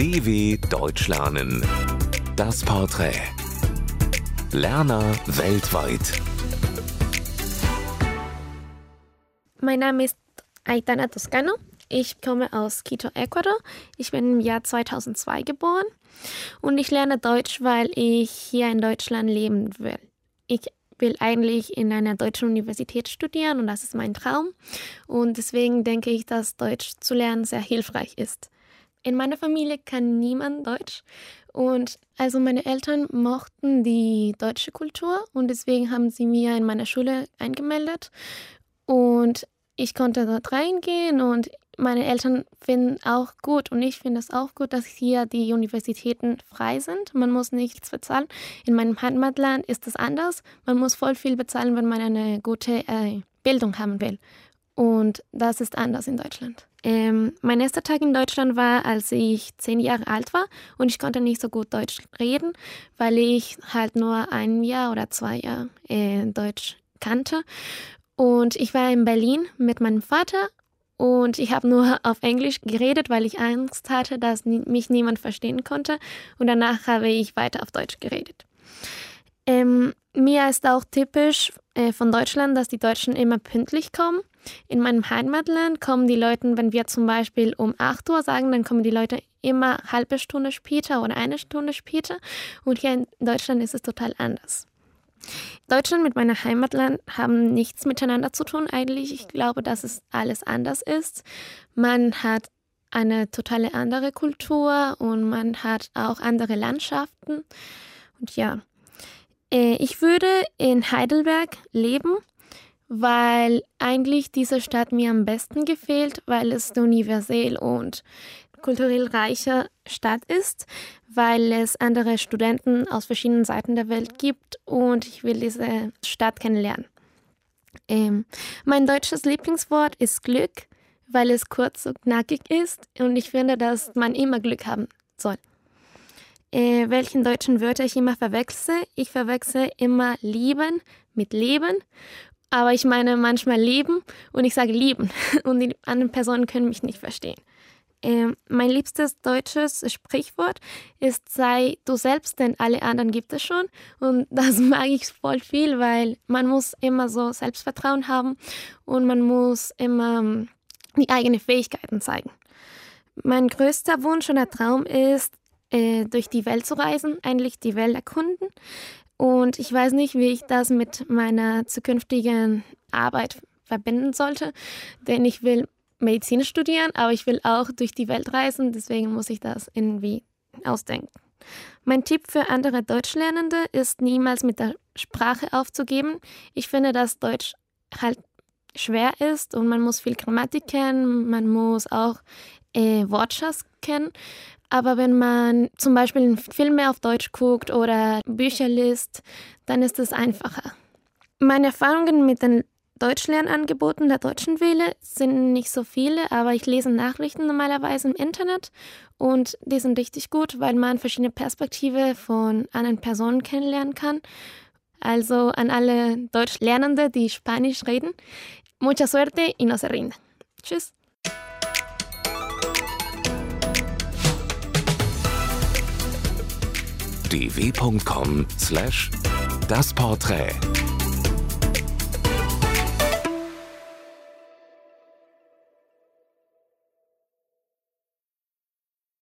DW Deutsch lernen. Das Porträt. Lerner weltweit. Mein Name ist Aitana Toscano. Ich komme aus Quito, Ecuador. Ich bin im Jahr 2002 geboren und ich lerne Deutsch, weil ich hier in Deutschland leben will. Ich will eigentlich in einer deutschen Universität studieren und das ist mein Traum. Und deswegen denke ich, dass Deutsch zu lernen sehr hilfreich ist. In meiner Familie kann niemand Deutsch und also meine Eltern mochten die deutsche Kultur und deswegen haben sie mir in meiner Schule eingemeldet und ich konnte dort reingehen und meine Eltern finden auch gut und ich finde es auch gut, dass hier die Universitäten frei sind. Man muss nichts bezahlen. In meinem Heimatland ist es anders. Man muss voll viel bezahlen, wenn man eine gute äh, Bildung haben will. Und das ist anders in Deutschland. Ähm, mein erster Tag in Deutschland war, als ich zehn Jahre alt war und ich konnte nicht so gut Deutsch reden, weil ich halt nur ein Jahr oder zwei Jahre äh, Deutsch kannte. Und ich war in Berlin mit meinem Vater und ich habe nur auf Englisch geredet, weil ich Angst hatte, dass mich niemand verstehen konnte. Und danach habe ich weiter auf Deutsch geredet. Ähm, mir ist auch typisch äh, von Deutschland, dass die Deutschen immer pünktlich kommen. In meinem Heimatland kommen die Leute, wenn wir zum Beispiel um 8 Uhr sagen, dann kommen die Leute immer halbe Stunde später oder eine Stunde später. Und hier in Deutschland ist es total anders. Deutschland mit meiner Heimatland haben nichts miteinander zu tun eigentlich. Ich glaube, dass es alles anders ist. Man hat eine totale andere Kultur und man hat auch andere Landschaften. Und ja, äh, ich würde in Heidelberg leben, weil eigentlich diese Stadt mir am besten gefällt, weil es universell und kulturell reiche Stadt ist, weil es andere Studenten aus verschiedenen Seiten der Welt gibt und ich will diese Stadt kennenlernen. Ähm, mein deutsches Lieblingswort ist Glück, weil es kurz und knackig ist und ich finde, dass man immer Glück haben soll. Äh, welchen deutschen Wörter ich immer verwechsel? Ich verwechsel immer lieben mit leben, aber ich meine manchmal leben und ich sage lieben und die anderen Personen können mich nicht verstehen. Ähm, mein liebstes deutsches Sprichwort ist sei du selbst, denn alle anderen gibt es schon. Und das mag ich voll viel, weil man muss immer so Selbstvertrauen haben und man muss immer ähm, die eigenen Fähigkeiten zeigen. Mein größter Wunsch oder Traum ist, äh, durch die Welt zu reisen, eigentlich die Welt erkunden. Und ich weiß nicht, wie ich das mit meiner zukünftigen Arbeit verbinden sollte, denn ich will Medizin studieren, aber ich will auch durch die Welt reisen, deswegen muss ich das irgendwie ausdenken. Mein Tipp für andere Deutschlernende ist, niemals mit der Sprache aufzugeben. Ich finde, dass Deutsch halt schwer ist und man muss viel Grammatik kennen, man muss auch äh, Wortschatz kennen. Aber wenn man zum Beispiel Filme auf Deutsch guckt oder Bücher liest, dann ist es einfacher. Meine Erfahrungen mit den Deutschlernangeboten der Deutschen Welle sind nicht so viele, aber ich lese Nachrichten normalerweise im Internet und die sind richtig gut, weil man verschiedene Perspektive von anderen Personen kennenlernen kann. Also an alle Deutschlernende, die Spanisch reden, mucha suerte y no se rinda. Tschüss. dw.com slash das Porträt